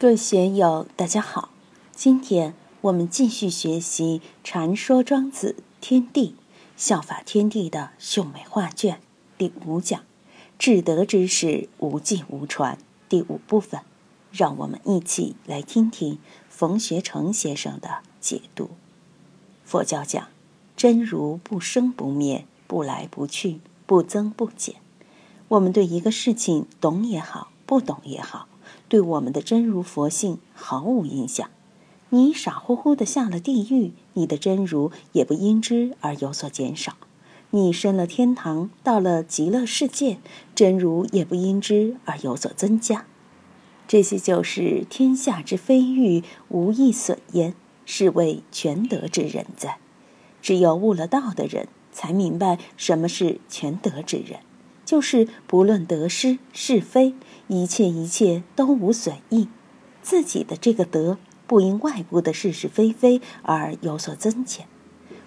各位学友，大家好！今天我们继续学习《传说庄子天地效法天地的秀美画卷》第五讲“至德之事，无迹无传”第五部分。让我们一起来听听冯学成先生的解读。佛教讲真如不生不灭，不来不去，不增不减。我们对一个事情懂也好，不懂也好。对我们的真如佛性毫无影响。你傻乎乎的下了地狱，你的真如也不因之而有所减少；你升了天堂，到了极乐世界，真如也不因之而有所增加。这些就是天下之非欲，无益损焉，是谓全德之人哉。只有悟了道的人，才明白什么是全德之人。就是不论得失是非，一切一切都无损益。自己的这个德，不因外部的是是非非而有所增减。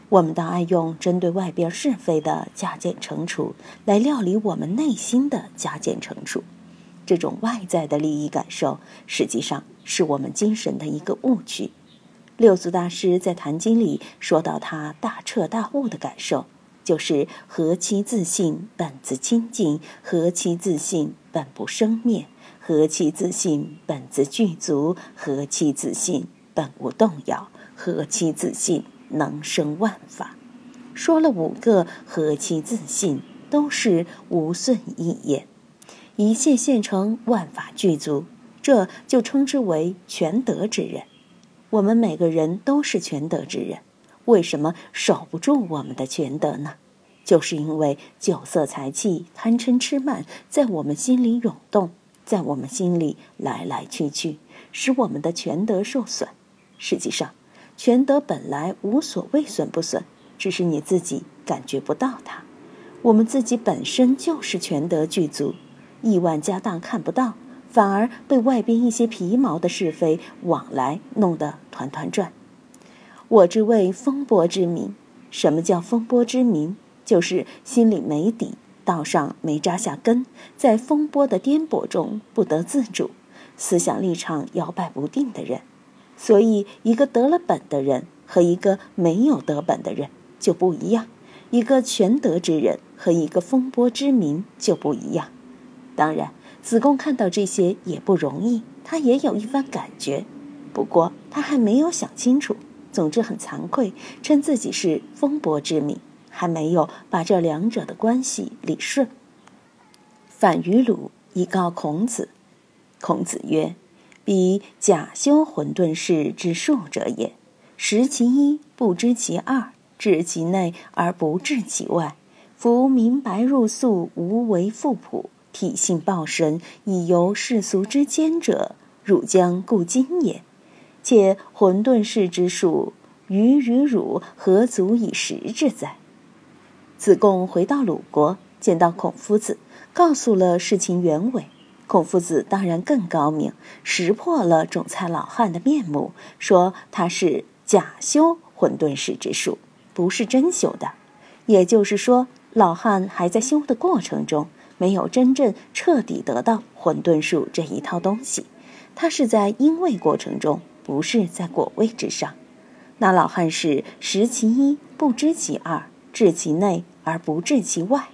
我们倒爱用针对外边是非的加减乘除，来料理我们内心的加减乘除。这种外在的利益感受，实际上是我们精神的一个误区。六祖大师在《坛经》里说到他大彻大悟的感受。就是何其自信，本自清净；何其自信，本不生灭；何其自信，本自具足；何其自信，本无动摇；何其自信，能生万法。说了五个何其自信，都是无损益也。一切现成，万法具足，这就称之为全德之人。我们每个人都是全德之人。为什么守不住我们的全德呢？就是因为酒色财气、贪嗔痴慢在我们心里涌动，在我们心里来来去去，使我们的全德受损。实际上，全德本来无所谓损不损，只是你自己感觉不到它。我们自己本身就是全德具足，亿万家当看不到，反而被外边一些皮毛的是非往来弄得团团转。我之谓风波之民，什么叫风波之民？就是心里没底，道上没扎下根，在风波的颠簸中不得自主，思想立场摇摆不定的人。所以，一个得了本的人和一个没有得本的人就不一样，一个全德之人和一个风波之民就不一样。当然，子贡看到这些也不容易，他也有一番感觉，不过他还没有想清楚。总之很惭愧，称自己是风波之民，还没有把这两者的关系理顺。反于鲁以告孔子，孔子曰：“彼假修混沌事之术者也。识其一，不知其二；治其内而不治其外。夫明白入素，无为复朴，体性报神，以游世俗之间者，汝将故今也。”且混沌世之术，于与汝何足以识之哉？子贡回到鲁国，见到孔夫子，告诉了事情原委。孔夫子当然更高明，识破了种菜老汉的面目，说他是假修混沌世之术，不是真修的。也就是说，老汉还在修的过程中，没有真正彻底得到混沌术这一套东西，他是在因位过程中。不是在果位之上，那老汉是识其一不知其二，知其内而不治其外。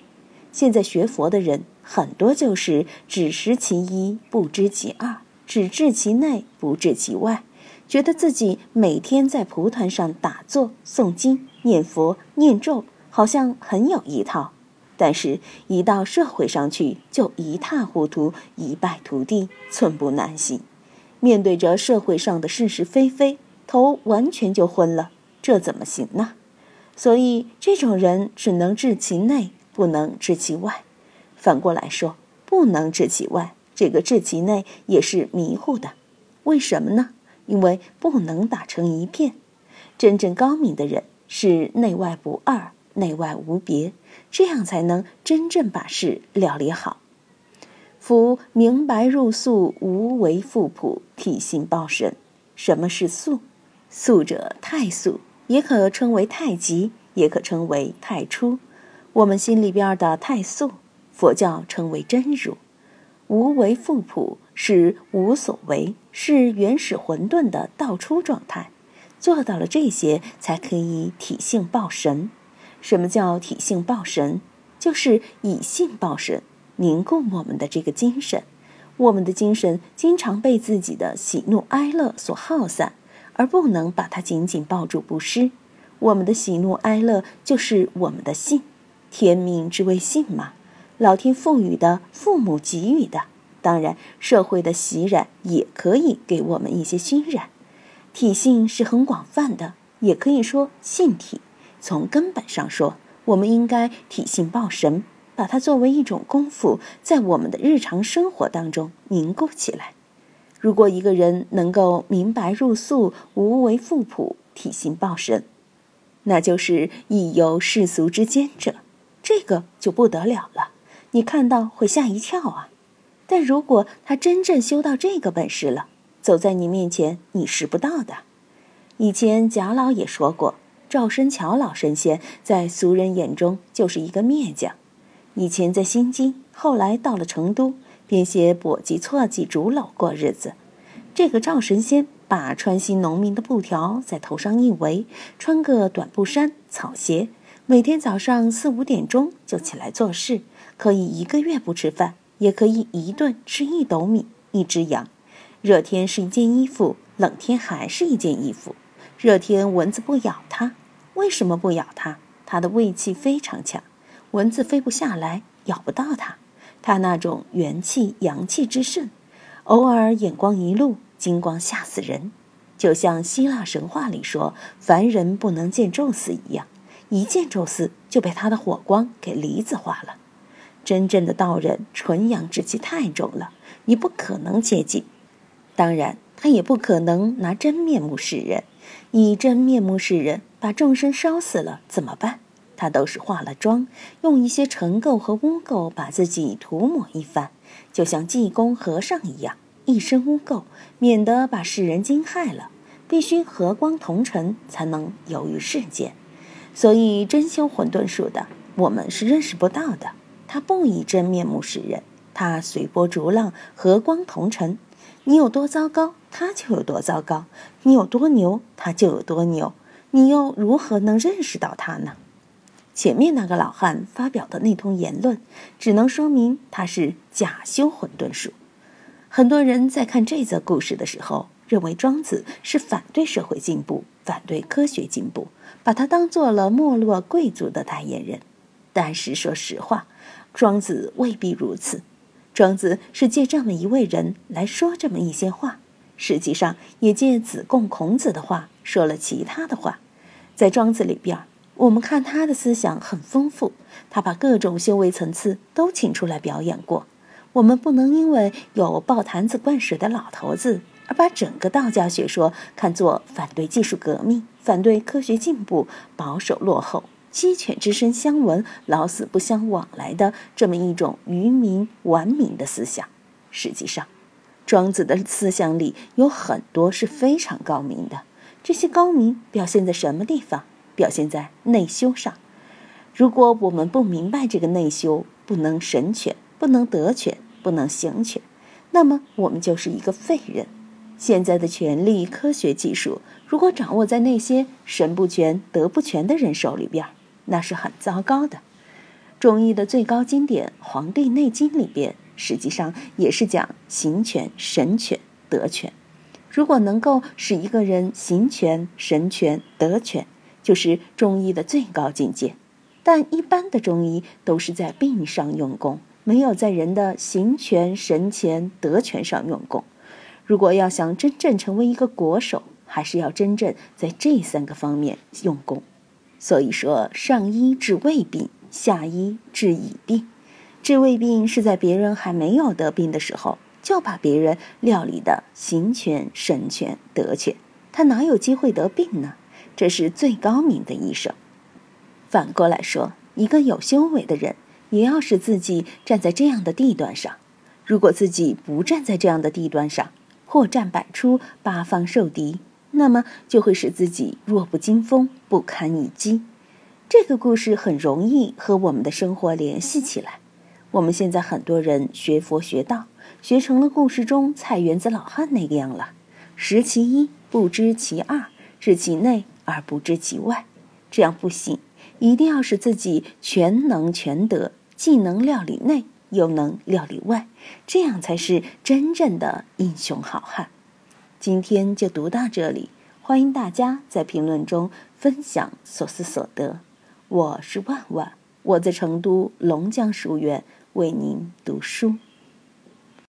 现在学佛的人很多就是只识其一不知其二，只治其内不治其外，觉得自己每天在蒲团上打坐、诵经、念佛、念咒，好像很有一套，但是一到社会上去就一塌糊涂，一败涂地，寸步难行。面对着社会上的是是非非，头完全就昏了，这怎么行呢？所以这种人只能治其内，不能治其外。反过来说，不能治其外，这个治其内也是迷糊的。为什么呢？因为不能打成一片。真正高明的人是内外不二，内外无别，这样才能真正把事料理好。夫明白入素，无为复朴，体性报神。什么是素？素者太素，也可称为太极，也可称为太初。我们心里边的太素，佛教称为真如。无为复朴，是无所为，是原始混沌的道出状态。做到了这些，才可以体性报神。什么叫体性报神？就是以性报神，凝固我们的这个精神。我们的精神经常被自己的喜怒哀乐所耗散，而不能把它紧紧抱住不失。我们的喜怒哀乐就是我们的性，天命之谓性嘛，老天赋予的，父母给予的。当然，社会的洗染也可以给我们一些熏染。体性是很广泛的，也可以说性体。从根本上说，我们应该体性报神，把它作为一种功夫，在我们的日常生活当中凝固起来。如果一个人能够明白入素、无为富朴、体性报神，那就是亦游世俗之间者，这个就不得了了。你看到会吓一跳啊！但如果他真正修到这个本事了，走在你面前，你识不到的。以前贾老也说过，赵申乔老神仙在俗人眼中就是一个篾匠。以前在新津，后来到了成都，编些簸箕、错箕、竹篓过日子。这个赵神仙把川西农民的布条在头上一围，穿个短布衫、草鞋，每天早上四五点钟就起来做事，可以一个月不吃饭。也可以一顿吃一斗米一只羊，热天是一件衣服，冷天还是一件衣服。热天蚊子不咬它，为什么不咬它？它的胃气非常强，蚊子飞不下来，咬不到它。他那种元气阳气之盛，偶尔眼光一露，金光吓死人，就像希腊神话里说凡人不能见宙斯一样，一见宙斯就被他的火光给离子化了。真正的道人，纯阳之气太重了，你不可能接近。当然，他也不可能拿真面目示人。以真面目示人，把众生烧死了怎么办？他都是化了妆，用一些尘垢和污垢把自己涂抹一番，就像济公和尚一样，一身污垢，免得把世人惊骇了。必须和光同尘，才能游于世间。所以，真修混沌术的，我们是认识不到的。他不以真面目示人，他随波逐浪，和光同尘。你有多糟糕，他就有多糟糕；你有多牛，他就有多牛。你又如何能认识到他呢？前面那个老汉发表的那通言论，只能说明他是假修混沌术。很多人在看这则故事的时候，认为庄子是反对社会进步、反对科学进步，把他当做了没落贵族的代言人。但是说实话，庄子未必如此，庄子是借这么一位人来说这么一些话，实际上也借子贡、孔子的话说了其他的话。在庄子里边，我们看他的思想很丰富，他把各种修为层次都请出来表演过。我们不能因为有抱坛子灌水的老头子，而把整个道家学说看作反对技术革命、反对科学进步、保守落后。鸡犬之声相闻，老死不相往来的这么一种愚民顽民的思想，实际上，庄子的思想里有很多是非常高明的。这些高明表现在什么地方？表现在内修上。如果我们不明白这个内修，不能神权，不能德权，不能行权，那么我们就是一个废人。现在的权力、科学技术，如果掌握在那些神不全、德不全的人手里边那是很糟糕的。中医的最高经典《黄帝内经》里边，实际上也是讲行权、神权、德权。如果能够使一个人行权、神权、德权，就是中医的最高境界。但一般的中医都是在病上用功，没有在人的行权、神权、德权上用功。如果要想真正成为一个国手，还是要真正在这三个方面用功。所以说，上医治胃病，下医治已病。治胃病是在别人还没有得病的时候，就把别人料理的行权、神权、德权，他哪有机会得病呢？这是最高明的医生。反过来说，一个有修为的人，也要使自己站在这样的地段上。如果自己不站在这样的地段上，破绽百出，八方受敌。那么就会使自己弱不禁风，不堪一击。这个故事很容易和我们的生活联系起来。我们现在很多人学佛学道，学成了故事中菜园子老汉那个样了，识其一不知其二，知其内而不知其外，这样不行，一定要使自己全能全得，既能料理内，又能料理外，这样才是真正的英雄好汉。今天就读到这里，欢迎大家在评论中分享所思所得。我是万万，我在成都龙江书院为您读书。